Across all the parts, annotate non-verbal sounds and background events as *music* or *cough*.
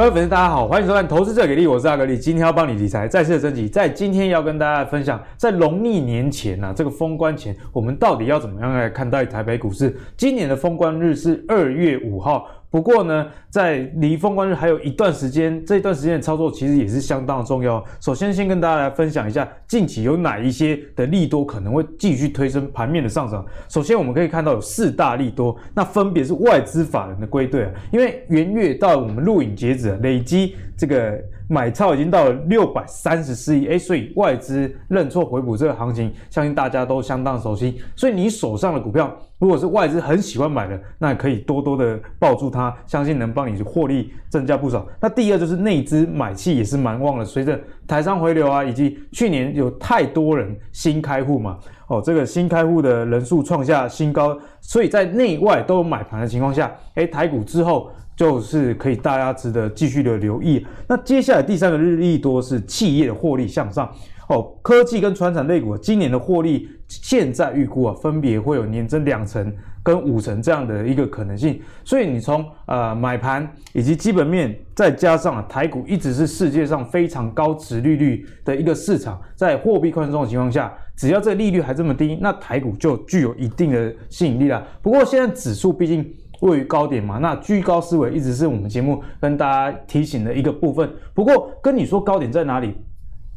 各位粉丝，大家好，欢迎收看《投资者给力》，我是阿格力，今天要帮你理财再次的升级。在今天要跟大家分享，在农历年前呐、这个封关前，我们到底要怎么样来看待台北股市？今年的封关日是二月五号。不过呢，在离封关日还有一段时间，这一段时间的操作其实也是相当的重要。首先，先跟大家来分享一下近期有哪一些的利多可能会继续推升盘面的上涨。首先，我们可以看到有四大利多，那分别是外资法人的归队啊，因为元月到我们录影截止，累积这个买超已经到了六百三十四亿，哎，所以外资认错回补这个行情，相信大家都相当熟悉。所以你手上的股票，如果是外资很喜欢买的，那可以多多的抱住它，相信能帮你获利增加不少。那第二就是内资买气也是蛮旺的，随着台商回流啊，以及去年有太多人新开户嘛，哦，这个新开户的人数创下新高，所以在内外都有买盘的情况下，哎，台股之后就是可以大家值得继续的留意。那接下来第三个日利多是企业的获利向上。哦，科技跟传产类股今年的获利，现在预估啊，分别会有年增两成跟五成这样的一个可能性。所以你从呃买盘以及基本面，再加上啊台股一直是世界上非常高值利率的一个市场，在货币宽松的情况下，只要这利率还这么低，那台股就具有一定的吸引力了。不过现在指数毕竟位于高点嘛，那居高思维一直是我们节目跟大家提醒的一个部分。不过跟你说高点在哪里？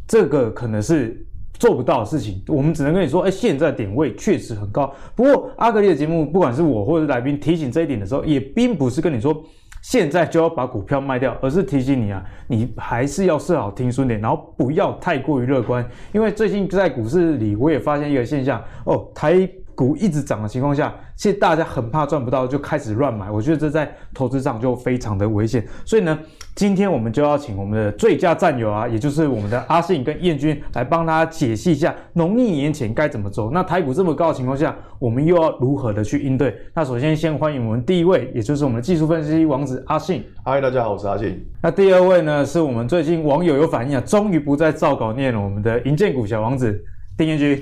这个可能是做不到的事情，我们只能跟你说，哎，现在点位确实很高。不过阿格力的节目，不管是我或者来宾提醒这一点的时候，也并不是跟你说现在就要把股票卖掉，而是提醒你啊，你还是要设好停损点，然后不要太过于乐观。因为最近在股市里，我也发现一个现象，哦，台股一直涨的情况下，其实大家很怕赚不到，就开始乱买。我觉得这在投资上就非常的危险。所以呢，今天我们就要请我们的最佳战友啊，也就是我们的阿信跟燕君来帮大家解析一下农历年前该怎么走。那台股这么高的情况下，我们又要如何的去应对？那首先先欢迎我们第一位，也就是我们的技术分析王子阿信。嗨，大家好，我是阿信。那第二位呢，是我们最近网友有反应啊，终于不再照稿念了，我们的银建股小王子丁彦君。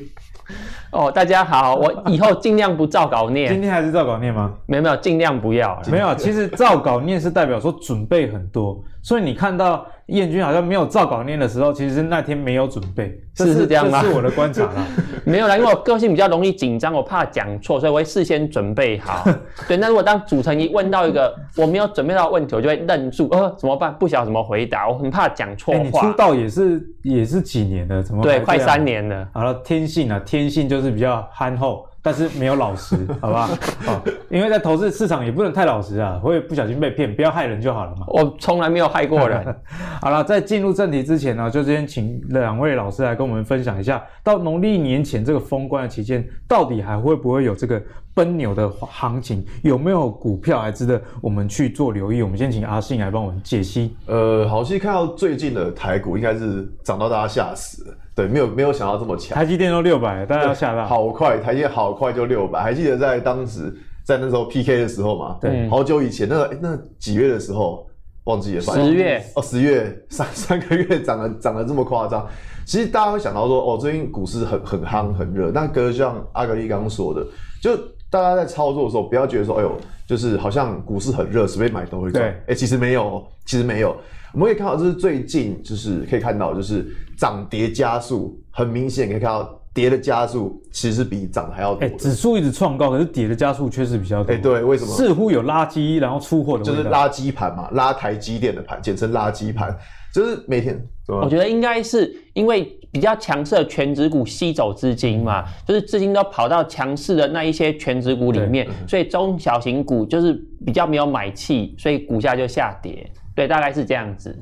*laughs* 哦，大家好，我以后尽量不照稿念。今天还是照稿念吗？没有没有，尽量不要。没有，其实照稿念是代表说准备很多，所以你看到彦君好像没有照稿念的时候，其实那天没有准备，这是，是是这样吗？这是我的观察啦。*laughs* 没有啦，因为我个性比较容易紧张，我怕讲错，所以我会事先准备好。*laughs* 对，那如果当主持人一问到一个我没有准备到的问题，我就会愣住，*laughs* 呃，怎么办？不晓得怎么回答，我很怕讲错话。出道也是也是几年了？怎么对，快三年了。好了，天性啊，天性就是比较憨厚。但是没有老实，*laughs* 好不好？哦，因为在投资市场也不能太老实啊，会不小心被骗，不要害人就好了嘛。我从来没有害过人。*laughs* 好了，在进入正题之前呢，就先请两位老师来跟我们分享一下，到农历年前这个封关的期间，到底还会不会有这个奔牛的行情？有没有股票还值得我们去做留意？我们先请阿信来帮我们解析。呃，好，其实看到最近的台股，应该是涨到大家吓死了。对，没有没有想到这么强，台积电都六百，大家要吓到，好快，台积电好快就六百，还记得在当时在那时候 PK 的时候嘛？对，好久以前，那个那几月的时候忘记了，十月哦，十月三三个月涨了涨了这么夸张，其实大家会想到说，哦，最近股市很很夯很热，那哥像阿格力刚刚说的，就大家在操作的时候，不要觉得说，哎呦，就是好像股市很热，随便买都会赚，哎、欸，其实没有，其实没有。我们可以看到，就是最近就是可以看到，就是涨跌加速很明显，可以看到跌的加速其实是比涨的还要多。哎，指数一直创高，可是跌的加速确实比较多。哎，对，为什么？似乎有垃圾，然后出货的。就是垃圾盘嘛，拉台积电的盘，简称垃圾盘。就是每天，我觉得应该是因为比较强势的权值股吸走资金嘛，就是资金都跑到强势的那一些权值股里面，所以中小型股就是比较没有买气，所以股价就下跌。对，大概是这样子。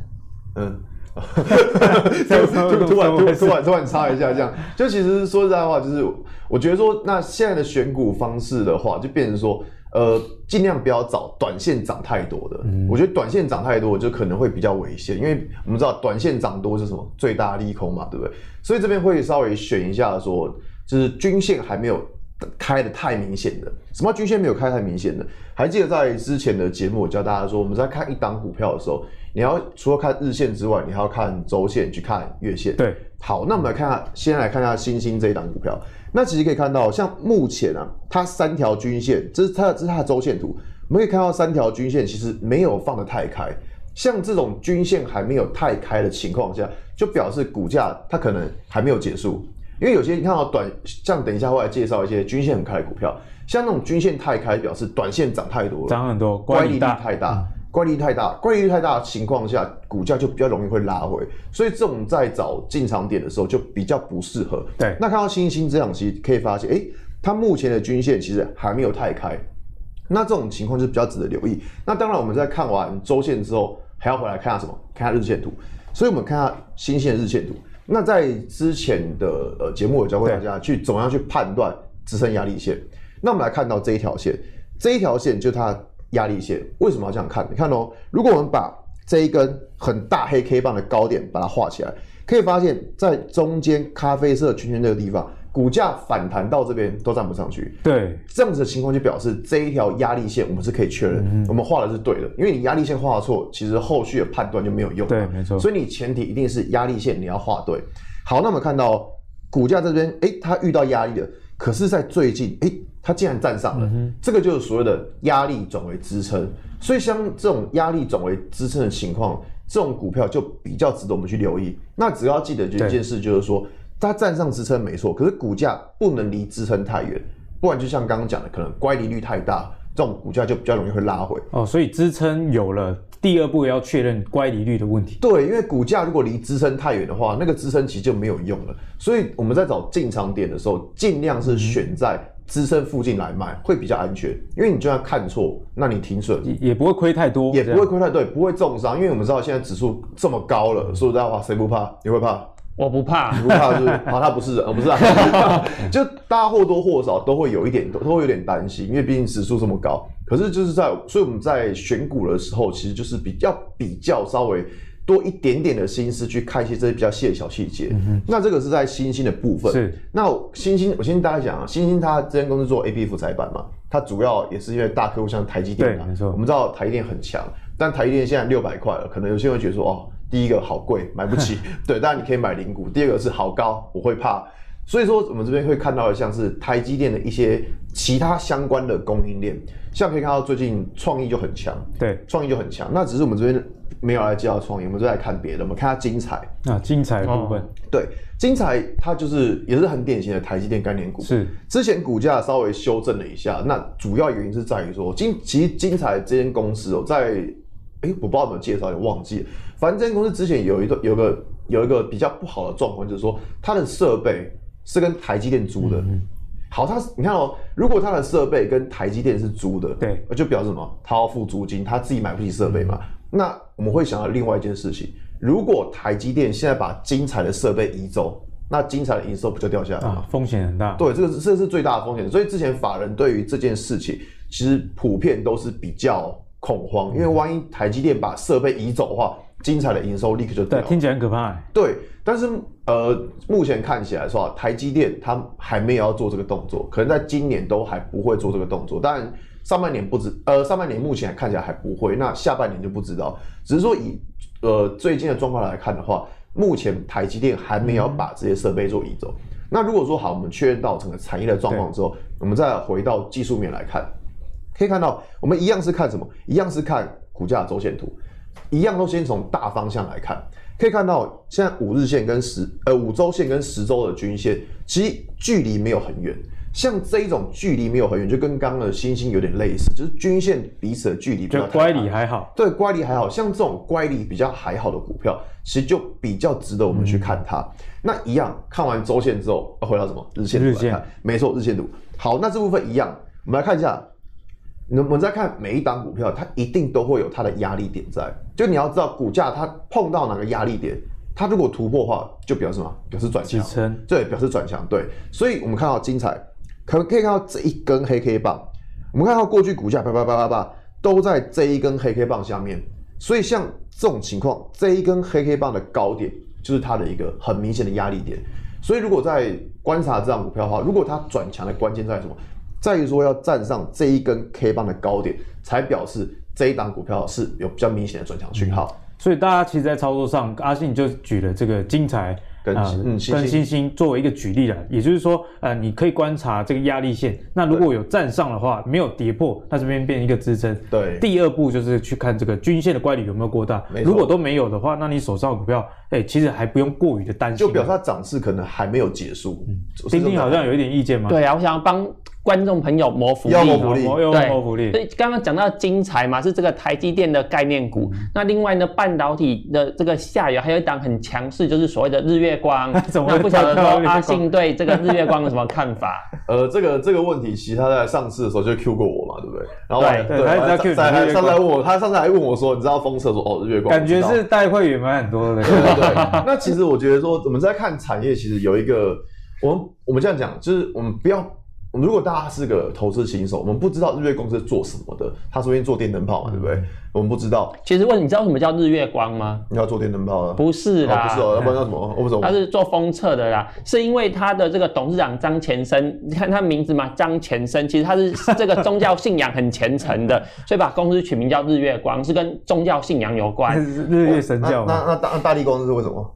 嗯，*laughs* 突突突然突然突然插一下，这样就其实说实在话，就是我觉得说，那现在的选股方式的话，就变成说，呃，尽量不要找短线涨太多的。嗯，我觉得短线涨太多就可能会比较危险，因为我们知道短线涨多是什么最大利空嘛，对不对？所以这边会稍微选一下说，就是均线还没有。开的太明显的，什么均线没有开太明显的？还记得在之前的节目，我教大家说，我们在看一档股票的时候，你要除了看日线之外，你还要看周线，去看月线。对，好，那我们来看下，先来看一下欣兴这一档股票。那其实可以看到，像目前啊，它三条均线，这是它的，这是它的周线图，我们可以看到三条均线其实没有放得太开。像这种均线还没有太开的情况下，就表示股价它可能还没有结束。因为有些你看到短，像等一下会来介绍一些均线很开的股票，像那种均线太开，表示短线涨太多了，涨很多，乖离率太大，乖离太大，乖离太大的情况下，股价就比较容易会拉回，所以这种在找进场点的时候就比较不适合。对，那看到星星这样其实可以发现，哎，它目前的均线其实还没有太开，那这种情况就比较值得留意。那当然我们在看完周线之后，还要回来看下什么？看下日线图。所以我们看下欣兴的日线图。那在之前的呃节目，有教过大家去怎么样去判断支撑压力线。那我们来看到这一条线，这一条线就它的压力线。为什么要这样看？你看哦，如果我们把这一根很大黑 K 棒的高点把它画起来，可以发现，在中间咖啡色圈圈这个地方。股价反弹到这边都站不上去，对，这样子的情况就表示这一条压力线我们是可以确认，嗯、我们画的是对的，因为你压力线画错，其实后续的判断就没有用。对，没错。所以你前提一定是压力线你要画对。好，那我们看到股价这边，哎，它遇到压力了，可是，在最近，哎，它竟然站上了，嗯、这个就是所谓的压力转为支撑。所以像这种压力转为支撑的情况，这种股票就比较值得我们去留意。那只要记得就一件事，就是说。它站上支撑没错，可是股价不能离支撑太远，不然就像刚刚讲的，可能乖离率太大，这种股价就比较容易会拉回。哦，所以支撑有了，第二步要确认乖离率的问题。对，因为股价如果离支撑太远的话，那个支撑其实就没有用了。所以我们在找进场点的时候，尽量是选在支撑附近来卖，会比较安全。因为你就算看错，那你停损也不会亏太多，也不会亏太多，不会重伤。因为我们知道现在指数这么高了，说实在话，谁不怕？你会怕？我不怕，你不怕是不是？好，*laughs* 他不是人，哦，不是啊，*laughs* 就大家或多或少都会有一点，都会有点担心，因为毕竟指数这么高。可是就是在，所以我们在选股的时候，其实就是比较比较稍微多一点点的心思去看一些这些比较细的小细节。嗯、那这个是在星星的部分。是，那星星，我先跟大家讲啊，星星它这间公司做 AP 载板嘛，它主要也是因为大客户像台积电。我们知道台积电很强，但台积电现在六百块了，可能有些人会觉得说哦。第一个好贵，买不起。*laughs* 对，当然你可以买零股。第二个是好高，我会怕。所以说，我们这边会看到的像是台积电的一些其他相关的供应链，像可以看到最近创意就很强。对，创意就很强。那只是我们这边没有来介绍创意，我们就来看别的。我们看下精彩啊，精材部分。对，精彩它就是也是很典型的台积电概念股。是，之前股价稍微修正了一下，那主要原因是在于说，精其实精彩这间公司哦，在。哎，我不知道怎么介绍，也忘记了。反正这间公司之前有一个、有个、有一个比较不好的状况，就是说它的设备是跟台积电租的。嗯、好，它你看哦，如果它的设备跟台积电是租的，对，就表示什么？它要付租金，他自己买不起设备嘛。嗯、那我们会想到另外一件事情：如果台积电现在把精彩的设备移走，那精彩的营收不就掉下来了吗？啊，风险很大。对，这个这是最大的风险。所以之前法人对于这件事情，其实普遍都是比较。恐慌，因为万一台积电把设备移走的话，精彩的营收立刻就掉。对，听起来很可怕。对，但是呃，目前看起来说，台积电它还没有要做这个动作，可能在今年都还不会做这个动作。但上半年不知，呃，上半年目前看起来还不会，那下半年就不知道。只是说以呃最近的状况来看的话，目前台积电还没有把这些设备做移走。那如果说好，我们确认到整个产业的状况之后，我们再回到技术面来看。可以看到，我们一样是看什么？一样是看股价周线图，一样都先从大方向来看。可以看到，现在五日线跟十呃五周线跟十周的均线，其实距离没有很远。像这一种距离没有很远，就跟刚刚的星星有点类似，就是均线彼此的距离比较乖离还好。对，乖离还好，像这种乖离比较还好的股票，其实就比较值得我们去看它。嗯、那一样看完周线之后，要回到什么日线图。没错，日线图。好，那这部分一样，我们来看一下。我们再看每一档股票，它一定都会有它的压力点在。就你要知道，股价它碰到哪个压力点，它如果突破的话，就表示什么？表示转强。支撑。对，表示转强。对，所以我们看到精材，可可以看到这一根黑 K 棒。我们看到过去股价啪啪啪啪啪都在这一根黑 K 棒下面。所以像这种情况，这一根黑 K 棒的高点就是它的一个很明显的压力点。所以如果在观察这档股票的话，如果它转强的关键在什么？在于说要站上这一根 K 棒的高点，才表示这一档股票是有比较明显的转强讯号。所以大家其实，在操作上，阿信就举了这个精彩跟啊、呃、跟欣兴作为一个举例了，也就是说，呃，你可以观察这个压力线，那如果有站上的话，没有跌破，那这边变一个支撑。对，第二步就是去看这个均线的乖离有没有过大，如果都没有的话，那你手上的股票，哎、欸，其实还不用过于的担心，就表示它涨势可能还没有结束。嗯，丁丁好像有一点意见吗？对啊，我想要帮。观众朋友谋福利，谋福利，对，谋福利。所以刚刚讲到精彩嘛，是这个台积电的概念股。嗯、那另外呢，半导体的这个下游还有一档很强势，就是所谓的日月光。*laughs* 怎么那不晓得说阿信对这个日月光有什么看法？*laughs* 呃，这个这个问题，其实他在上市的时候就 Q 过我嘛，对不对？然后对，对，他在 Q 在上次还问我，他上次还问我说，你知道封测说哦，日月光，感觉是带会员蛮很多的。对对对。*laughs* 那其实我觉得说，我们在看产业，其实有一个，我们我们这样讲，就是我们不要。如果大家是个投资新手，我们不知道日月光是做什么的，他说因为做电灯泡嘛，对不对？我们不知道。其实问你知道什么叫日月光吗？你要做电灯泡的？不是啦，不是哦，要不然叫什么？我不懂。他是做封测的啦，是因为他的这个董事长张前生，你看他名字嘛，张前生，其实他是这个宗教信仰很虔诚的，*laughs* 所以把公司取名叫日月光，是跟宗教信仰有关。日月神教。那那大大立光是为什么？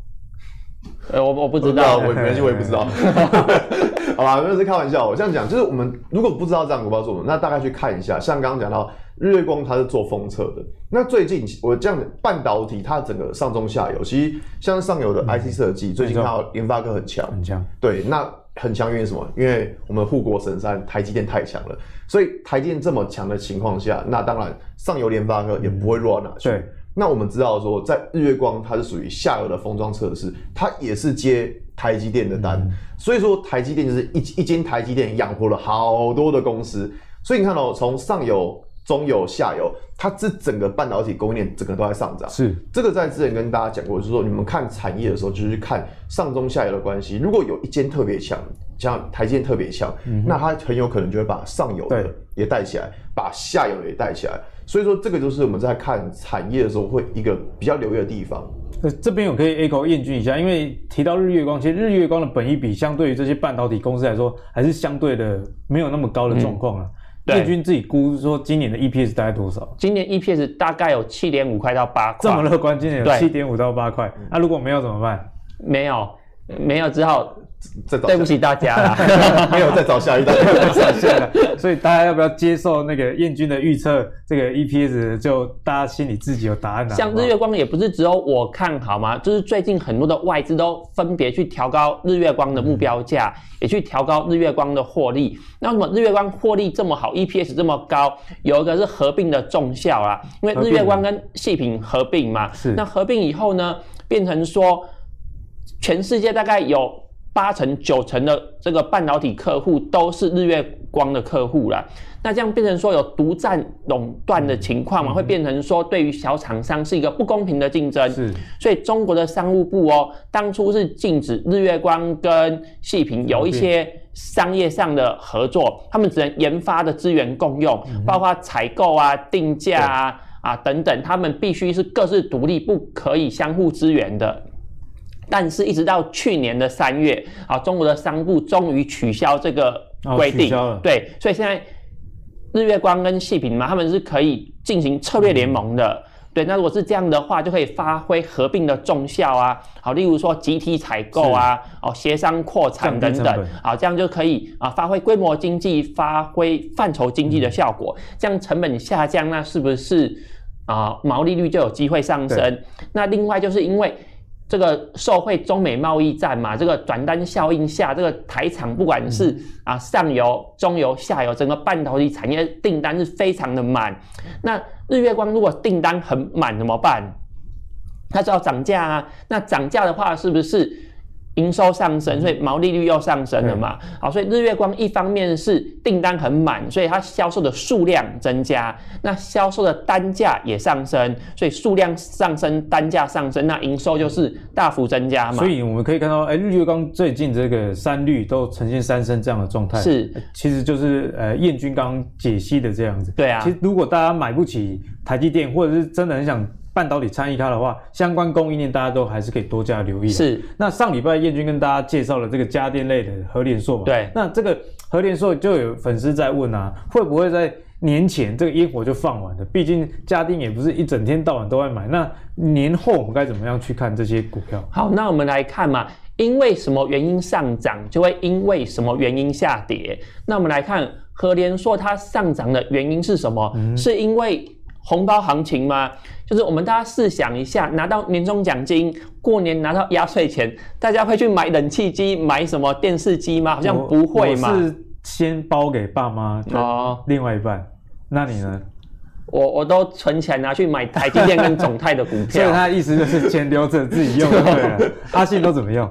呃，我我不知道，我没关系，我也不知道。*laughs* 好吧，那是开玩笑。我这样讲，就是我们如果不知道这样股票做什么，那大概去看一下。像刚刚讲到日月光，它是做封测的。那最近我这样讲，半导体它整个上中下游，其实像上游的 IC 设计，最近看到联发科很强，很强。对，那很强，因为什么？因为我们护国神山台积电太强了，所以台积电这么强的情况下，那当然上游联发科也不会弱到哪去。对。那我们知道说，在日月光，它是属于下游的封装测试，它也是接台积电的单，嗯、所以说台积电就是一一间台积电养活了好多的公司，所以你看到、喔、从上游、中游、下游，它这整个半导体供应链整个都在上涨。是这个在之前跟大家讲过，就是说你们看产业的时候，就是看上中下游的关系。如果有一间特别强，像台积电特别强，嗯、那它很有可能就会把上游的也带起来，把下游的也带起来。所以说，这个就是我们在看产业的时候会一个比较留意的地方。呃，这边我可以 echo 验证一下，因为提到日月光，其实日月光的本益比相对于这些半导体公司来说，还是相对的没有那么高的状况啊。彦钧、嗯、自己估说，今年的 EPS 大概多少？今年 EPS 大概有七点五块到八块。这么乐观，今年有七点五到八块。那、啊、如果没有怎么办？没有，没有之后。对不起大家啦，*laughs* 没有再找下一档，*laughs* 所以大家要不要接受那个燕军的预测？这个 EPS 就大家心里自己有答案了。像日月光也不是只有我看好嘛，就是最近很多的外资都分别去调高日月光的目标价，嗯、也去调高日月光的获利。那为什么日月光获利这么好，EPS 这么高？有一个是合并的重效啦，因为日月光跟细品合并嘛，是那合并以后呢，变成说全世界大概有。八成九成的这个半导体客户都是日月光的客户啦，那这样变成说有独占垄断的情况嘛，会变成说对于小厂商是一个不公平的竞争。是，所以中国的商务部哦，当初是禁止日月光跟细品有一些商业上的合作，他们只能研发的资源共用，包括采购啊、定价啊啊等等，他们必须是各自独立，不可以相互支援的。但是，一直到去年的三月，啊，中国的商务终于取消这个规定，哦、对，所以现在日月光跟细品嘛，他们是可以进行策略联盟的，嗯、对。那如果是这样的话，就可以发挥合并的重效啊，好，例如说集体采购啊，哦，协商扩产等等，好，这样就可以啊，发挥规模经济，发挥范畴经济的效果，嗯、这样成本下降，那是不是啊毛利率就有机会上升？那另外就是因为。这个受惠中美贸易战嘛，这个转单效应下，这个台厂不管是啊上游、中游、下游，整个半导体产业订单是非常的满。那日月光如果订单很满怎么办？它就要涨价啊。那涨价的话，是不是？营收上升，所以毛利率又上升了嘛？好，所以日月光一方面是订单很满，所以它销售的数量增加，那销售的单价也上升，所以数量上升，单价上升，那营收就是大幅增加嘛。所以我们可以看到，哎，日月光最近这个三率都呈现三升这样的状态，是，其实就是呃燕军刚解析的这样子。对啊，其实如果大家买不起台积电，或者是真的很想。半导体参与它的话，相关供应链大家都还是可以多加留意。是，那上礼拜彦钧跟大家介绍了这个家电类的和联硕嘛？对。那这个和联硕就有粉丝在问啊，会不会在年前这个烟火就放完了？毕竟家电也不是一整天到晚都在买。那年后我们该怎么样去看这些股票？好，那我们来看嘛，因为什么原因上涨，就会因为什么原因下跌。那我们来看和联硕它上涨的原因是什么？嗯、是因为红包行情吗？就是我们大家试想一下，拿到年终奖金，过年拿到压岁钱，大家会去买冷气机、买什么电视机吗？好像不会嘛。我是先包给爸妈哦，另外一半。那你呢？我我都存钱拿去买台积电跟总泰的股票。*laughs* 所以他的意思就是钱留着自己用就 *laughs* 对了。阿信都怎么用？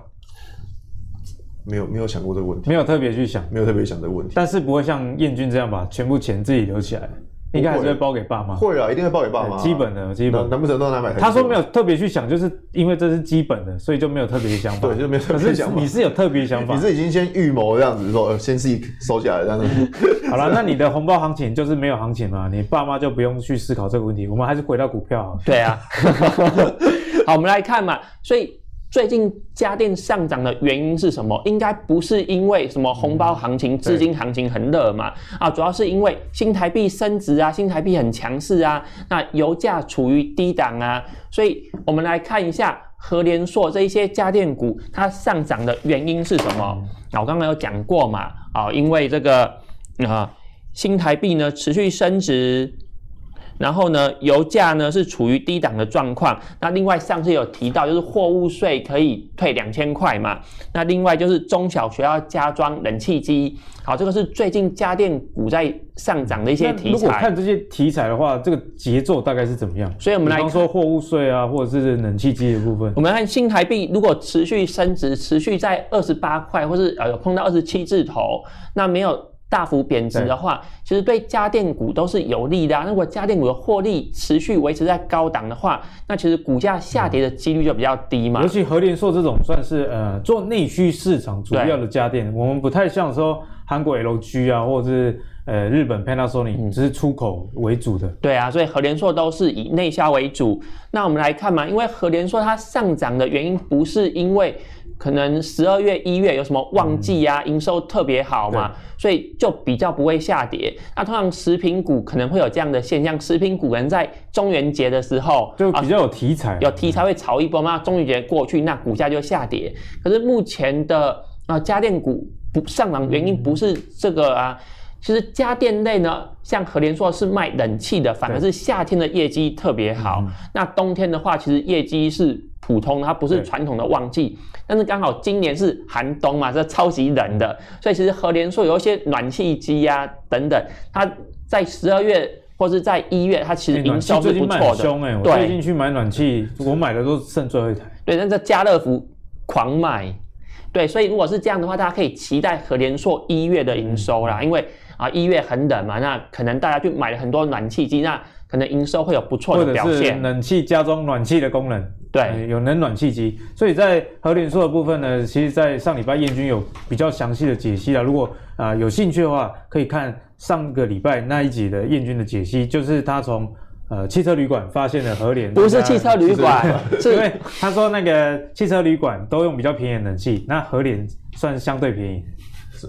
没有没有想过这个问题，没有特别去想，没有特别想这个问题。但是不会像彦君这样把全部钱自己留起来。应该还是会包给爸妈，会啊，一定会包给爸妈。基本的，基本难不成都拿买？他说没有特别去想，就是因为这是基本的，所以就没有特别想法。对，就没有特别想法。你是有特别想法？你是已经先预谋这样子说，先自己收起来这样子。*laughs* 好了，那你的红包行情就是没有行情嘛？你爸妈就不用去思考这个问题。我们还是回到股票好。对啊。*laughs* 好，我们来看嘛，所以。最近家电上涨的原因是什么？应该不是因为什么红包行情、资金行情很热嘛？啊，主要是因为新台币升值啊，新台币很强势啊，那油价处于低档啊，所以我们来看一下和联硕这一些家电股它上涨的原因是什么？啊，我刚刚有讲过嘛，啊，因为这个啊新台币呢持续升值。然后呢，油价呢是处于低档的状况。那另外上次有提到，就是货物税可以退两千块嘛。那另外就是中小学要加装冷气机。好，这个是最近家电股在上涨的一些题材。如果看这些题材的话，这个节奏大概是怎么样？所以我们来看，比方说货物税啊，或者是冷气机的部分。我们看新台币如果持续升值，持续在二十八块，或是呃有碰到二十七字头，那没有。大幅贬值的话，其实对家电股都是有利的啊。如果家电股的获利持续维持在高档的话，那其实股价下跌的几率就比较低嘛。尤其和联硕这种算是呃做内需市场主要的家电，我们不太像说韩国 LG 啊，或者是呃日本 Panasonic 只是出口为主的。对啊，所以和联硕都是以内销为主。那我们来看嘛，因为和联硕它上涨的原因不是因为。可能十二月、一月有什么旺季啊，营、嗯、收特别好嘛，所以就比较不会下跌。那通常食品股可能会有这样的现象，食品股可能在中元节的时候就比较有题材，啊，有题材会炒一波嘛。中元节过去，那股价就下跌。可是目前的啊家电股不上涨原因不是这个啊，其实家电类呢，像和联硕是卖冷气的，反而是夏天的业绩特别好。那冬天的话，其实业绩是。普通，它不是传统的旺季，但是刚好今年是寒冬嘛，是超级冷的，所以其实和联硕有一些暖气机呀等等，它在十二月或是在一月，它其实营销是不错的。最近卖很凶欸，我最近去买暖气，我买的都剩最后一台。对，那这家乐福狂买，对，所以如果是这样的话，大家可以期待和联硕一月的营收啦，因为啊一月很冷嘛，那可能大家就买了很多暖气机，那可能营收会有不错的表现。冷气加装暖气的功能。对，有冷暖气机，所以在和联数的部分呢，其实，在上礼拜燕军有比较详细的解析了。如果啊、呃、有兴趣的话，可以看上个礼拜那一集的燕军的解析，就是他从呃汽车旅馆发现了和联，不是汽车旅馆，*laughs* 是因为他说那个汽车旅馆都用比较便宜的冷气，那和联算相对便宜，是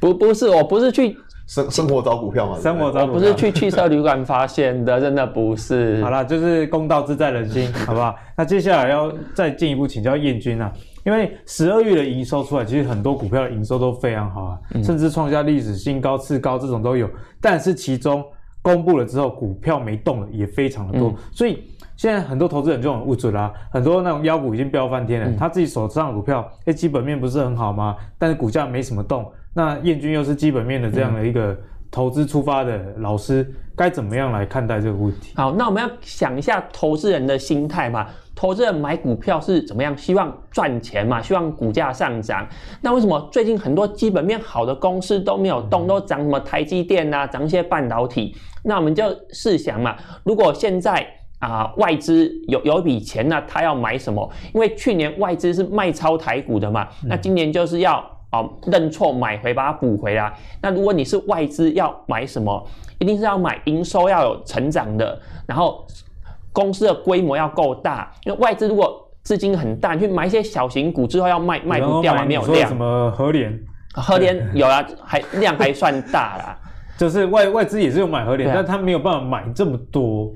不不是，我不是去。生生活找股票嘛？生活找股票不是去汽车旅馆发现的，真的不是。好了，就是公道自在人心，*laughs* 好不好？那接下来要再进一步请教彦君啊，因为十二月的营收出来，其实很多股票的营收都非常好啊，嗯、甚至创下历史新高、次高这种都有。但是其中公布了之后，股票没动了也非常的多，嗯、所以现在很多投资人就很无助啦，很多那种妖股已经飙翻天了，嗯、他自己手上的股票，哎，基本面不是很好吗？但是股价没什么动。那燕军又是基本面的这样的一个投资出发的老师，该怎么样来看待这个问题？好，那我们要想一下投资人的心态嘛。投资人买股票是怎么样？希望赚钱嘛，希望股价上涨。那为什么最近很多基本面好的公司都没有动，都涨什么台积电啊，涨一些半导体？那我们就试想嘛，如果现在啊、呃、外资有有一笔钱，呢他要买什么？因为去年外资是卖超台股的嘛，那今年就是要。哦，认错买回，把它补回来。那如果你是外资，要买什么？一定是要买营收要有成长的，然后公司的规模要够大。因为外资如果资金很大，你去买一些小型股之后要卖卖不掉嘛，没有量。什么和联？和联有啊，还量还算大啦。*laughs* 就是外外资也是有买和联，啊、但他没有办法买这么多。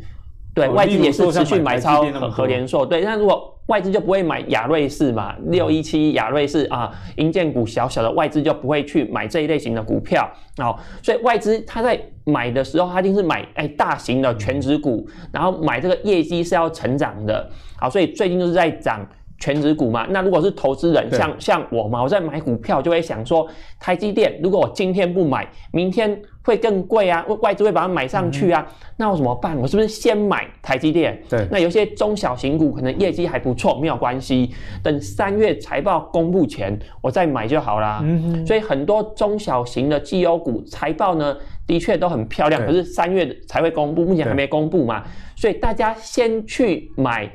对，哦外资也是持续买超和联硕。对，那如果外资就不会买亚瑞士嘛，六一七亚瑞士啊，银建股小小的外资就不会去买这一类型的股票。哦，所以外资他在买的时候，他一定是买哎大型的全值股，然后买这个业绩是要成长的。好，所以最近就是在涨。权值股嘛，那如果是投资人，像像我嘛，我在买股票就会想说，台积电如果我今天不买，明天会更贵啊，外资会把它买上去啊，嗯、那我怎么办？我是不是先买台积电？对，那有些中小型股可能业绩还不错，没有关系，等三月财报公布前我再买就好啦。嗯哼，所以很多中小型的绩优股财报呢，的确都很漂亮，可是三月才会公布，目前还没公布嘛，所以大家先去买。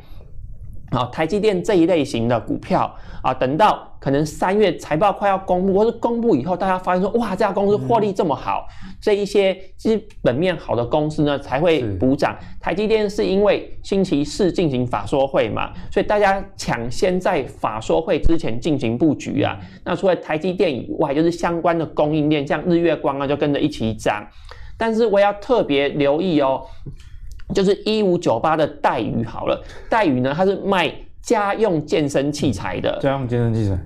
啊，台积电这一类型的股票啊，等到可能三月财报快要公布，或是公布以后，大家发现说，哇，这家公司获利这么好，嗯、这一些基本面好的公司呢，才会补涨。台积电是因为星期四进行法说会嘛，所以大家抢先在法说会之前进行布局啊。那除了台积电以外，就是相关的供应链，像日月光啊，就跟着一起涨。但是我要特别留意哦。就是一五九八的带鱼好了，带鱼呢，它是卖家用健身器材的。家用健身器材，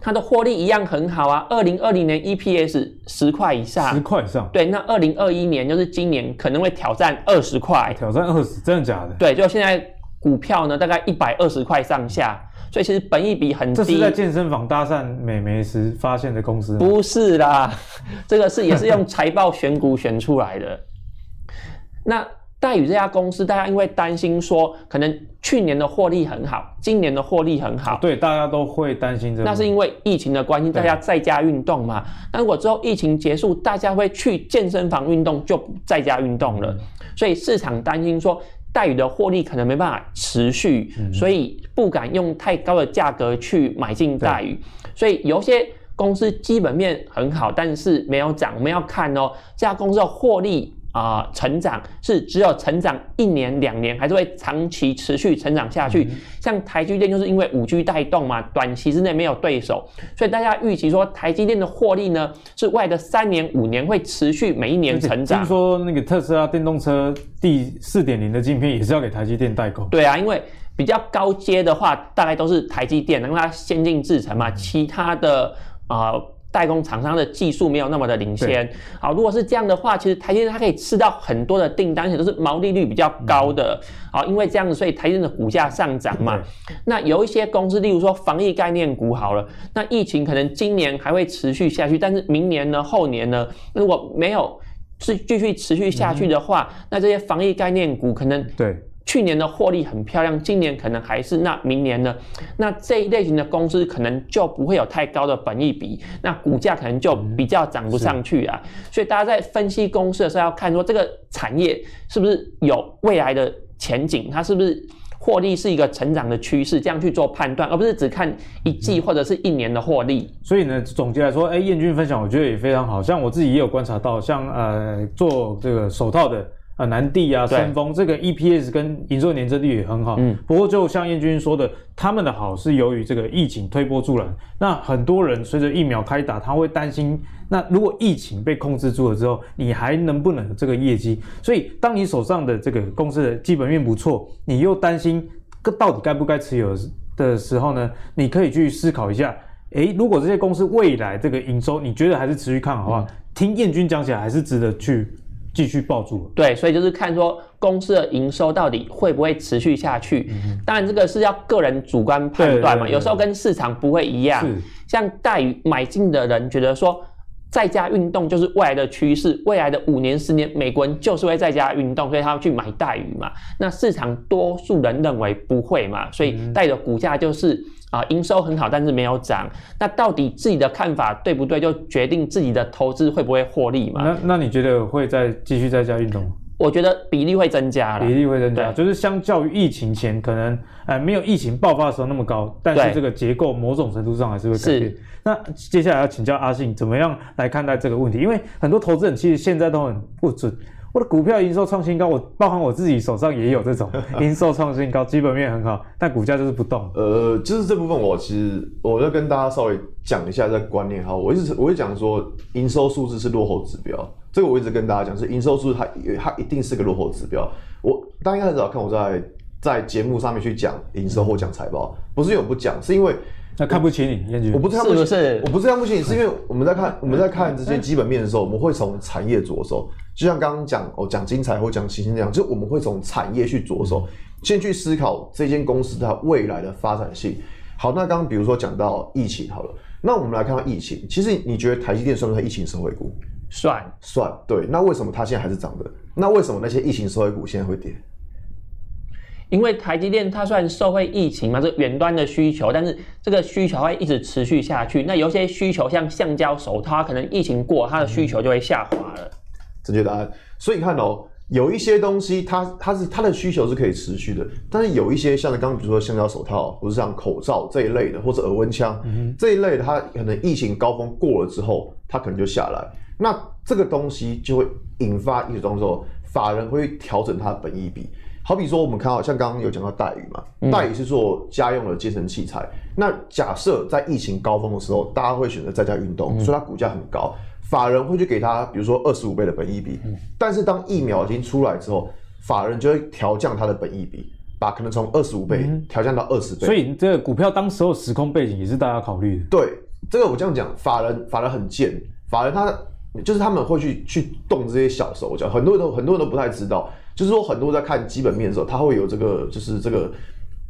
它的获利一样很好啊。二零二零年 EPS 十块以上，十块以上。对，那二零二一年就是今年可能会挑战二十块，挑战二十，真的假的？对，就现在股票呢，大概一百二十块上下，所以其实本益比很低。这是在健身房搭讪美眉时发现的公司？不是啦，这个是也是用财报选股选出来的。那。戴宇这家公司，大家因为担心说，可能去年的获利很好，今年的获利很好，对，大家都会担心这个。那是因为疫情的关系，大家在家运动嘛。那如果之后疫情结束，大家会去健身房运动，就不在家运动了。所以市场担心说，戴宇的获利可能没办法持续，所以不敢用太高的价格去买进戴宇。所以有些公司基本面很好，但是没有涨，我们要看哦，这家公司的获利。啊、呃，成长是只有成长一年两年，还是会长期持续成长下去？嗯、像台积电就是因为五 G 带动嘛，短期之内没有对手，所以大家预期说台积电的获利呢，是未来的三年五年会持续每一年成长。听说那个特斯拉电动车第四点零的晶片也是要给台积电代工。对啊，因为比较高阶的话，大概都是台积电，能让它先进制程嘛，其他的啊。呃代工厂商的技术没有那么的领先，好，如果是这样的话，其实台积电它可以吃到很多的订单，而且都是毛利率比较高的，好，因为这样子，所以台积电的股价上涨嘛。那有一些公司，例如说防疫概念股，好了，那疫情可能今年还会持续下去，但是明年呢、后年呢，如果没有是继续持续下去的话，那这些防疫概念股可能对。去年的获利很漂亮，今年可能还是，那明年呢？那这一类型的公司可能就不会有太高的本益比，那股价可能就比较涨不上去啊。所以大家在分析公司的时候要看说这个产业是不是有未来的前景，它是不是获利是一个成长的趋势，这样去做判断，而不是只看一季或者是一年的获利。所以呢，总结来说，哎，彦军分享我觉得也非常好，像我自己也有观察到，像呃做这个手套的。啊，南帝啊，森丰这个 EPS 跟营收年增率也很好。嗯，不过就像燕君说的，他们的好是由于这个疫情推波助澜。那很多人随着疫苗开打，他会担心，那如果疫情被控制住了之后，你还能不能有这个业绩？所以，当你手上的这个公司的基本面不错，你又担心到底该不该持有的时候呢？你可以去思考一下。诶，如果这些公司未来这个营收你觉得还是持续看好的话，嗯、听彦军讲起来还是值得去。继续抱住了，对，所以就是看说公司的营收到底会不会持续下去。嗯、当然，这个是要个人主观判断嘛，有时候跟市场不会一样。像戴宇买进的人觉得说，在家运动就是未来的趋势，未来的五年、十年，美国人就是会在家运动，所以他要去买戴宇嘛。那市场多数人认为不会嘛，所以戴宇的股价就是。啊，营收很好，但是没有涨。那到底自己的看法对不对，就决定自己的投资会不会获利嘛？那那你觉得会再继续在家运动吗？我觉得比例会增加了，比例会增加，就是相较于疫情前，可能呃没有疫情爆发的时候那么高，但是这个结构某种程度上还是会改变。是那接下来要请教阿信，怎么样来看待这个问题？因为很多投资人其实现在都很不准。我的股票营收创新高，我包含我自己手上也有这种 *laughs* 营收创新高，基本面很好，但股价就是不动。呃，就是这部分我其实我要跟大家稍微讲一下这个观念哈。我一直我会讲说，营收数字是落后指标，这个我一直跟大家讲，是营收数字它它一定是个落后指标。我大家应该很少看我在在节目上面去讲营收或讲财报，不是因为我不讲，是因为那看不起你。我不是看不起，是不是我不是看不起你，是因为我们在看 *laughs* 我们在看这些基本面的时候，我们会从产业着手。就像刚刚讲哦，讲精彩或讲新兴这样，就我们会从产业去着手，先去思考这间公司它未来的发展性。好，那刚刚比如说讲到疫情好了，那我们来看到疫情，其实你觉得台积电算不算疫情受惠股？算算，对。那为什么它现在还是涨的？那为什么那些疫情受惠股现在会跌？因为台积电它算受惠疫情嘛，这远端的需求，但是这个需求会一直持续下去。那有些需求像橡胶手套，它可能疫情过，它的需求就会下滑了。正确答案。所以你看哦，有一些东西它它是它的需求是可以持续的，但是有一些像刚刚比如说橡胶手套，或是像口罩这一类的，或者额温枪、嗯、这一类的，它可能疫情高峰过了之后，它可能就下来。那这个东西就会引发一种说，法人会调整它的本益比。好比说，我们看到像刚刚有讲到戴宇嘛，戴宇是做家用的健身器材。嗯、那假设在疫情高峰的时候，大家会选择在家运动，嗯、所以它股价很高，法人会去给它，比如说二十五倍的本益比。嗯、但是当疫苗已经出来之后，法人就会调降它的本益比，把可能从二十五倍调降到二十倍。所以这个股票当时候时空背景也是大家考虑的。对，这个我这样讲，法人法人很贱，法人他就是他们会去去动这些小手脚，很多人都很多人都不太知道。就是说，很多在看基本面的时候，它会有这个，就是这个，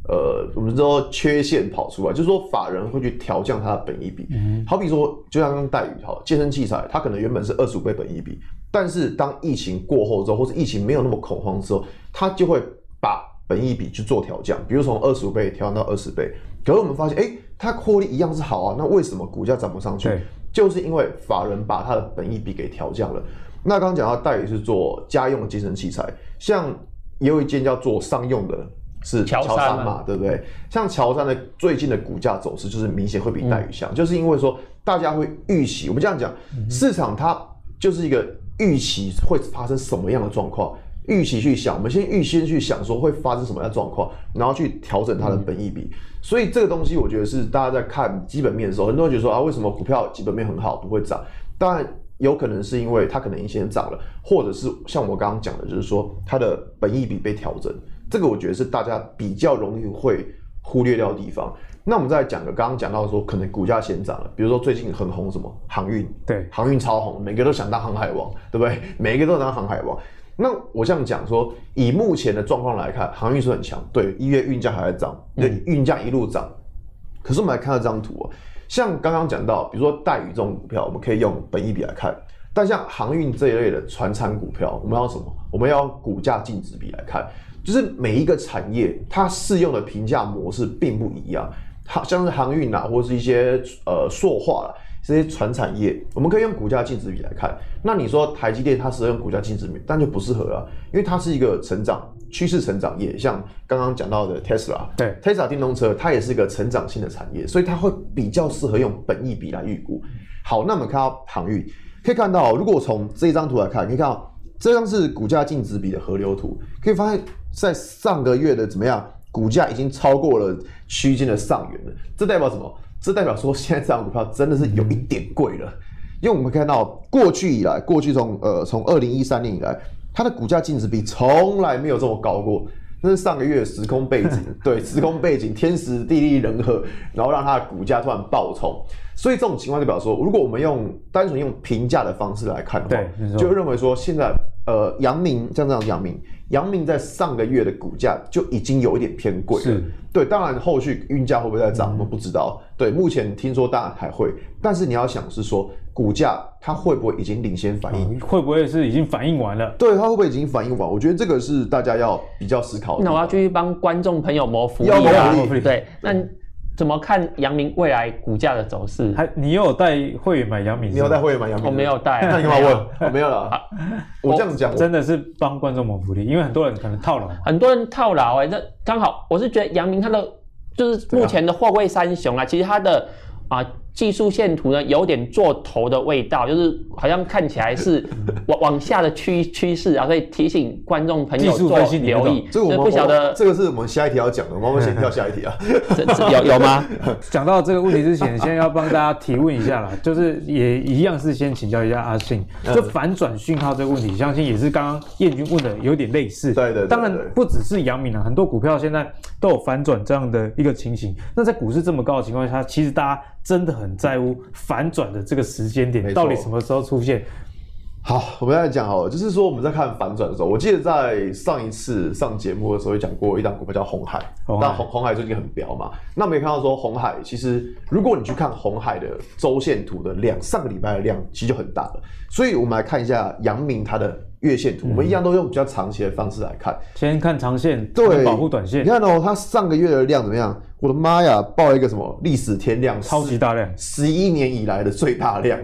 呃，我们说缺陷跑出来。就是说，法人会去调降它的本益比。嗯、好比说，就像刚刚戴宇哈，健身器材，它可能原本是二十五倍本益比，但是当疫情过后之后，或是疫情没有那么恐慌之后，它就会把本益比去做调降，比如从二十五倍调到二十倍。可是我们发现，哎、欸，它获利一样是好啊，那为什么股价涨不上去？就是因为法人把它的本益比给调降了。那刚刚讲到戴宇是做家用的健身器材，像也有一间叫做商用的，是乔山嘛，对不对？像乔山的最近的股价走势就是明显会比戴宇强，嗯、就是因为说大家会预期，我们这样讲，市场它就是一个预期会发生什么样的状况，预期去想，我们先预先去想说会发生什么样的状况，然后去调整它的本益比。所以这个东西我觉得是大家在看基本面的时候，很多人觉得说啊，为什么股票基本面很好不会涨？当然。有可能是因为它可能已经涨了，或者是像我刚刚讲的，就是说它的本益比被调整，这个我觉得是大家比较容易会忽略掉的地方。那我们再讲个刚刚讲到说，可能股价先涨了，比如说最近很红什么航运，对，航运超红，每个都想当航海王，对不对？每一个都想当航海王。那我这样讲说，以目前的状况来看，航运是很强，对，一月运价还在涨，对，运价一路涨。可是我们来看到这张图啊。像刚刚讲到，比如说戴宇这种股票，我们可以用本益比来看；但像航运这一类的船产股票，我们要什么？我们要股价净值比来看。就是每一个产业它适用的评价模式并不一样。好像是航运啊，或是一些呃塑化啦，这些传产业，我们可以用股价净值比来看。那你说台积电它适用股价净值比，但就不适合啊，因为它是一个成长。趋势成长也，像刚刚讲到的 Tesla，对，Tesla 电动车，它也是一个成长性的产业，所以它会比较适合用本益比来预估。好，那我们看到航运，可以看到，如果我从这张图来看，可以看到这张是股价净值比的河流图，可以发现，在上个月的怎么样，股价已经超过了区间的上缘了。这代表什么？这代表说现在这张股票真的是有一点贵了，因为我们看到过去以来，过去从呃从二零一三年以来。它的股价净值比从来没有这么高过，那是上个月的时空背景，*laughs* 对，时空背景，天时地利人和，然后让它的股价突然爆冲，所以这种情况就表示说，如果我们用单纯用评价的方式来看的话，对，就认为说现在呃，阳明像这样阳明，阳明在上个月的股价就已经有一点偏贵了，是对，当然后续运价会不会再涨，我们不知道，对，目前听说当然还会，但是你要想是说。股价它会不会已经领先反应？嗯、会不会是已经反应完了？对，它会不会已经反应完？我觉得这个是大家要比较思考的。那我要继续帮观众朋友谋福利啊！对，那怎么看阳明未来股价的走势？还你有带会员买阳明？你有带会员买阳明？我没有带。*laughs* 那你干嘛问？我没有了。我这样讲真的是帮观众谋福利，因为很多人可能套牢。很多人套牢哎、欸，那刚好我是觉得阳明它的就是目前的货柜三雄啊，其实它的。啊，技术线图呢有点做头的味道，就是好像看起来是往往下的趋趋势啊，所以提醒观众朋友做留意。这个我们不晓得，这个是我们下一题要讲的，我们先跳下一题啊。*laughs* 有有吗？讲到这个问题之前，先要帮大家提问一下啦，*laughs* 就是也一样是先请教一下阿信，就反转讯号这个问题，相信也是刚刚燕军问的有点类似。对对，当然不只是杨明啊，很多股票现在都有反转这样的一个情形。那在股市这么高的情况下，其实大家。真的很在乎反转的这个时间点，到底什么时候出现？好，我们来讲好了，就是说我们在看反转的时候，我记得在上一次上节目的时候也讲过一档股票叫红海，那红红海最近很飙嘛，那我们也看到说红海其实如果你去看红海的周线图的量，上个礼拜的量其实就很大了，所以我们来看一下阳明它的。月线图，我们一样都用比较长期的方式来看。先看长线，对，保护短线。你看哦，它上个月的量怎么样？我的妈呀，爆了一个什么历史天量，超级大量，十一年以来的最大量。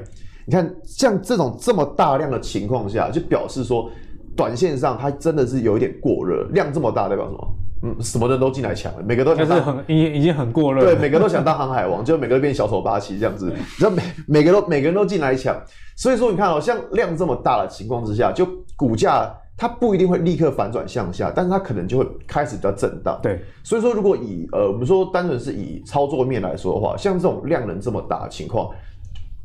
你看，像这种这么大量的情况下，就表示说，短线上它真的是有一点过热。量这么大代表什么？嗯，什么人都进来抢了，每个都想当，很已已经很过热。对，每个都想当 *laughs* 航海王，就每个都变小丑八旗这样子。然后每每个都每个人都进来抢，所以说你看哦，像量这么大的情况之下，就股价。它不一定会立刻反转向下，但是它可能就会开始比较震荡。对，所以说如果以呃我们说单纯是以操作面来说的话，像这种量能这么大的情况，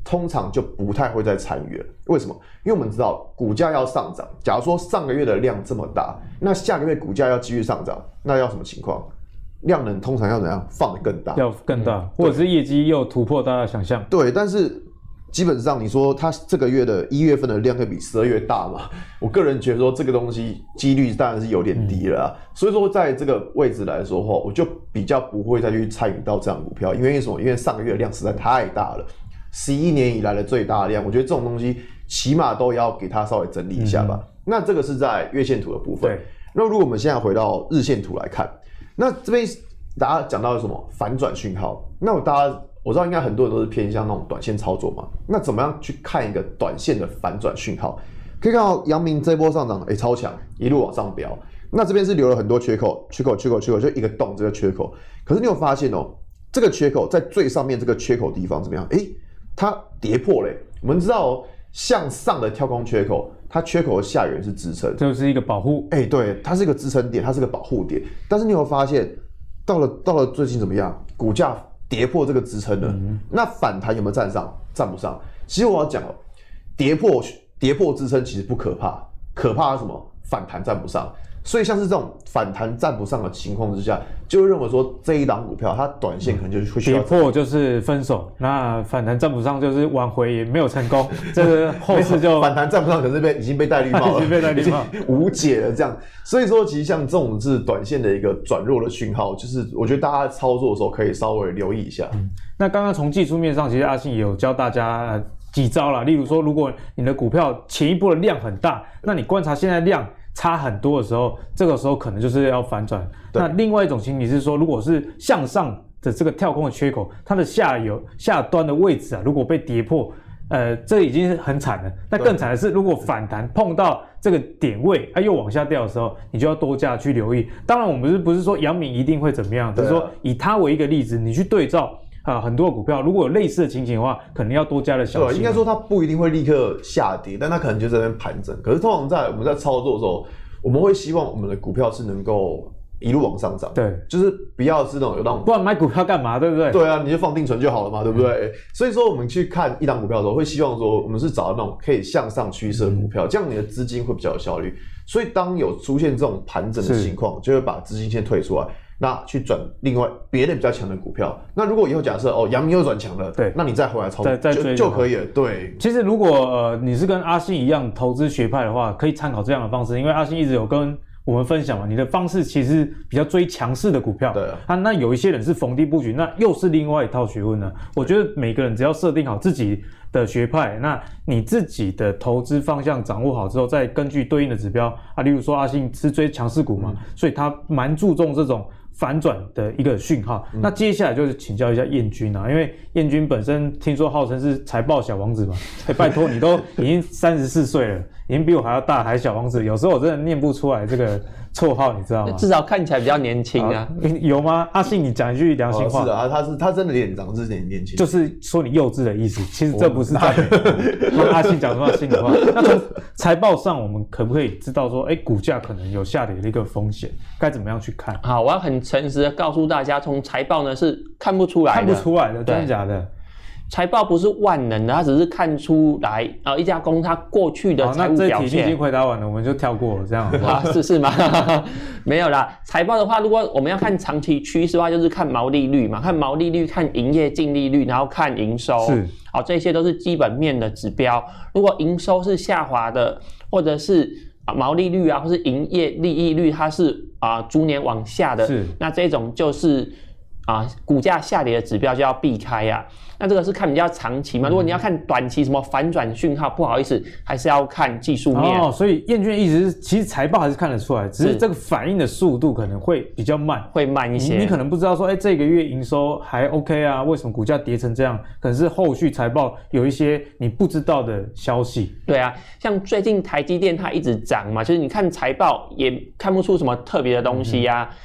通常就不太会再参与了。为什么？因为我们知道股价要上涨，假如说上个月的量这么大，那下个月股价要继续上涨，那要什么情况？量能通常要怎样放得更大？要更大，嗯、或者是业绩又突破大家想象？对，但是。基本上，你说它这个月的一月份的量会比十二月大嘛？我个人觉得说这个东西几率当然是有点低了啊。所以说，在这个位置来说的话，我就比较不会再去参与到这样股票，因为什么？因为上个月的量实在太大了，十一年以来的最大量，我觉得这种东西起码都要给它稍微整理一下吧。嗯、那这个是在月线图的部分。那如果我们现在回到日线图来看，那这边大家讲到什么反转讯号？那我大家。我知道应该很多人都是偏向那种短线操作嘛，那怎么样去看一个短线的反转讯号？可以看到阳明这波上涨，哎、欸，超强，一路往上飙。那这边是留了很多缺口，缺口，缺口，缺口，就一个洞，这个缺口。可是你有发现哦，这个缺口在最上面这个缺口地方怎么样？哎、欸，它跌破嘞。我们知道哦，向上的跳空缺口，它缺口的下缘是支撑，就是一个保护。哎、欸，对，它是一个支撑点，它是个保护点。但是你有发现，到了到了最近怎么样？股价。跌破这个支撑了，嗯、那反弹有没有站上？站不上。其实我要讲哦，跌破跌破支撑其实不可怕，可怕是什么？反弹站不上。所以像是这种反弹站不上的情况之下，就会认为说这一档股票它短线可能就是会跌破就是分手，那反弹站不上就是挽回也没有成功，*laughs* 这个后市就反弹站不上，可是被已经被戴 *laughs* 绿帽了，已经被戴绿帽，无解了这样。所以说其实像这种是短线的一个转弱的讯号，就是我觉得大家操作的时候可以稍微留意一下。嗯、那刚刚从技术面上，其实阿信也有教大家几招啦，例如说如果你的股票前一波的量很大，那你观察现在量。差很多的时候，这个时候可能就是要反转。那另外一种情形是说，如果是向上的这个跳空的缺口，它的下游下端的位置啊，如果被跌破，呃，这已经是很惨了。那更惨的是，如果反弹碰到这个点位，它又往下掉的时候，你就要多加去留意。当然，我们不是不是说阳明一定会怎么样，只是说以它为一个例子，你去对照。啊，很多股票如果有类似的情形的话，可能要多加的小心。对，应该说它不一定会立刻下跌，但它可能就在那边盘整。可是通常在我们在操作的时候，我们会希望我们的股票是能够一路往上涨。对，就是不要是那种有那种，不然买股票干嘛？对不对？对啊，你就放定存就好了嘛，对不对？嗯、所以说我们去看一档股票的时候，会希望说我们是找到那种可以向上趋势的股票，嗯、这样你的资金会比较有效率。所以当有出现这种盘整的情况，就会把资金先退出来。那去转另外别的比较强的股票。那如果以后假设哦，阳明又转强了，对，那你再回来操作，再再追就，就可以了。对，其实如果呃你是跟阿信一样投资学派的话，可以参考这样的方式，因为阿信一直有跟我们分享嘛，你的方式其实比较追强势的股票。对啊，啊，那有一些人是逢低布局，那又是另外一套学问呢。我觉得每个人只要设定好自己的学派，那你自己的投资方向掌握好之后，再根据对应的指标啊，例如说阿信是追强势股嘛，嗯、所以他蛮注重这种。反转的一个讯号，嗯、那接下来就是请教一下彦君啊，因为彦君本身听说号称是财报小王子嘛，*laughs* 哎、拜托你都已经三十四岁了，已经比我还要大，还小王子。有时候我真的念不出来这个绰号，你知道吗？至少看起来比较年轻啊，啊。有吗？阿信，你讲一句良心话。哦、是的啊，他是他真的脸长得是年年轻，就是说你幼稚的意思。其实这不是赞美。*laughs* 阿信讲出他心里话。*laughs* 那从财报上，我们可不可以知道说，哎，股价可能有下跌的一个风险，该怎么样去看？好，我要很诚实的告诉大家，从财报呢是看不出来的，看不出来的，真的假的？财报不是万能的，它只是看出来啊、呃，一家公司它过去的财务表现。已经回答完了，我们就跳过了，这样好不好？*laughs* 啊，是是吗？*laughs* 没有啦。财报的话，如果我们要看长期趋势的话，就是看毛利率嘛，看毛利率，看营业净利率，然后看营收。是。好，这些都是基本面的指标。如果营收是下滑的，或者是啊毛利率啊，或是营业利益率它是啊逐年往下的，是。那这种就是。啊，股价下跌的指标就要避开呀、啊。那这个是看比较长期嘛？如果你要看短期什么反转讯号，不好意思，还是要看技术面。哦，所以厌倦一直是，其实财报还是看得出来，只是这个反应的速度可能会比较慢，会慢一些。你，你可能不知道说，哎、欸，这个月营收还 OK 啊？为什么股价跌成这样？可能是后续财报有一些你不知道的消息。对啊，像最近台积电它一直涨嘛，其实你看财报也看不出什么特别的东西呀、啊。嗯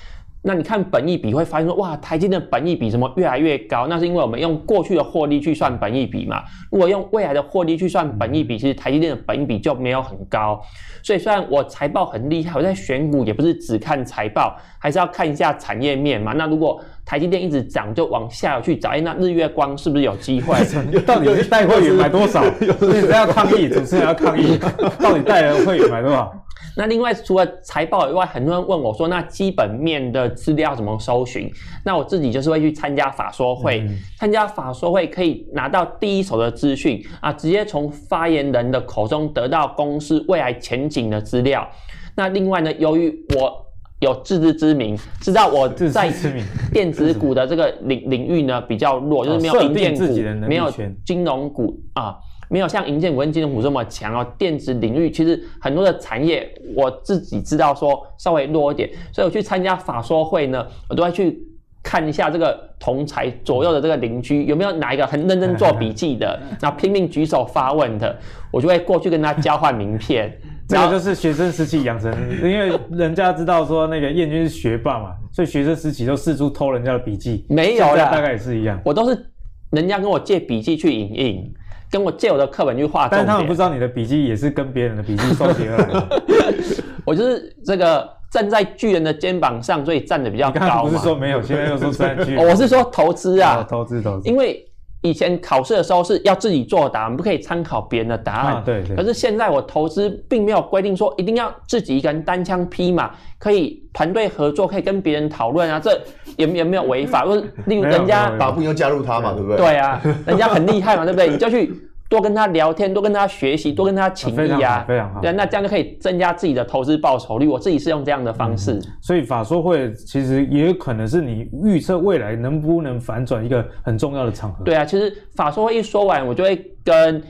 那你看本益比会发现说，哇，台积电的本益比怎么越来越高？那是因为我们用过去的获利去算本益比嘛。如果用未来的获利去算本益比，其实台积电的本益比就没有很高。所以虽然我财报很厉害，我在选股也不是只看财报，还是要看一下产业面嘛。那如果台积电一直涨，就往下去找，哎，那日月光是不是有机会？*laughs* 到底是带会员买多少？主持人要抗议，主持人要抗议，*laughs* 到底带人会员买多少？那另外除了财报以外，很多人问我说，那基本面的资料怎么搜寻？那我自己就是会去参加法说会，参、嗯、加法说会可以拿到第一手的资讯啊，直接从发言人的口中得到公司未来前景的资料。那另外呢，由于我有自知之明，知道我在 *laughs* 电子股的这个领领域呢比较弱，就是没有营建股，没有金融股啊。没有像银建股跟金融股这么强哦，电子领域其实很多的产业我自己知道说稍微弱一点，所以我去参加法说会呢，我都会去看一下这个同才左右的这个邻居有没有哪一个很认真做笔记的，然后拼命举手发问的，我就会过去跟他交换名片。这个就是学生时期养成，因为人家知道说那个燕军是学霸嘛，所以学生时期都四处偷人家的笔记。没有的，大概也是一样。我都是人家跟我借笔记去影印。跟我借我的课本去画，但是他们不知道你的笔记也是跟别人的笔记收集而来的。*laughs* 我就是这个站在巨人的肩膀上，所以站的比较高嘛。刚刚不是说没有，现在又说站在巨人。我是说投资啊，投资投资。因为以前考试的时候是要自己作答案，不可以参考别人的答案。啊、对对。可是现在我投资并没有规定说一定要自己一个人单枪匹马，可以团队合作，可以跟别人讨论啊，这有有没有违法？或者例如人家把不就加入他嘛，对不对？对啊，人家很厉害嘛，对不对？你就去。多跟他聊天，多跟他学习，多跟他请益啊，非常好。对，那这样就可以增加自己的投资报酬率。我自己是用这样的方式。嗯、所以法说会其实也有可能是你预测未来能不能反转一个很重要的场合。对啊，其实法说会一说完，我就会跟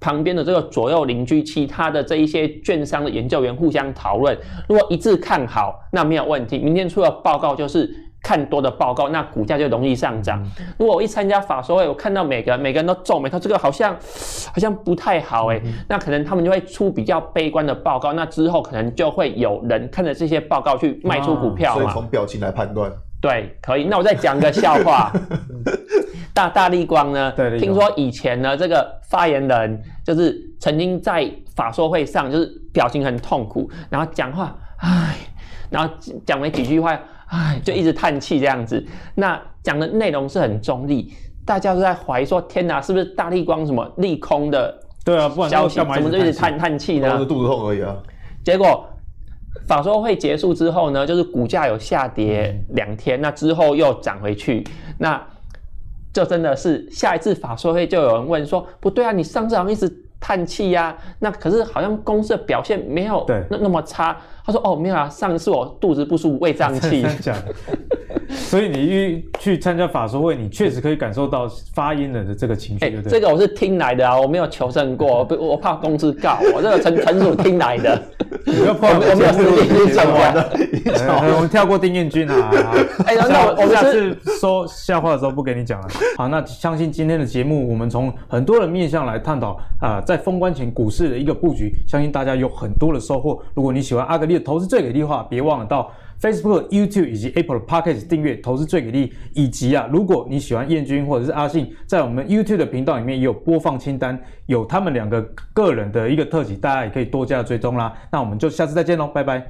旁边的这个左右邻居、其他的这一些券商的研究员互相讨论。如果一致看好，那没有问题。明天出的报告就是。看多的报告，那股价就容易上涨。如果我一参加法说会，我看到每个每个人都皱眉头，这个好像好像不太好诶、那可能他们就会出比较悲观的报告。那之后可能就会有人看着这些报告去卖出股票嘛。所以从表情来判断。对，可以。那我再讲个笑话。*laughs* 大大立光呢？对，听说以前呢，这个发言人就是曾经在法说会上就是表情很痛苦，然后讲话，唉，然后讲没几句话。唉，就一直叹气这样子。那讲的内容是很中立，大家都在怀疑说：天哪，是不是大力光什么利空的？对啊，不然消息怎么就一直叹叹气呢？是肚子痛而已啊。结果法说会结束之后呢，就是股价有下跌两天，那之后又涨回去。那就真的是下一次法说会就有人问说：不对啊，你上次好像一直。叹气呀，那可是好像公司的表现没有那那么差。他说：“哦，没有啊，上次我肚子不舒服，胃胀气。*laughs* ”讲所以你一去参加法说会，你确实可以感受到发言人的这个情绪，对不对？这个我是听来的啊，我没有求证过，我怕公司告我，这个纯纯属听来的。你要破，我们已经讲完了，我们跳过丁彦君啊。哎，那我我下次说笑话的时候不给你讲了。好，那相信今天的节目，我们从很多的面向来探讨啊，在封关前股市的一个布局，相信大家有很多的收获。如果你喜欢阿格力投资最给力的话，别忘了到。Facebook、YouTube 以及 Apple 的 Podcast 订阅投资最给力，以及啊，如果你喜欢燕军或者是阿信，在我们 YouTube 的频道里面也有播放清单，有他们两个个人的一个特辑，大家也可以多加追踪啦。那我们就下次再见喽，拜拜。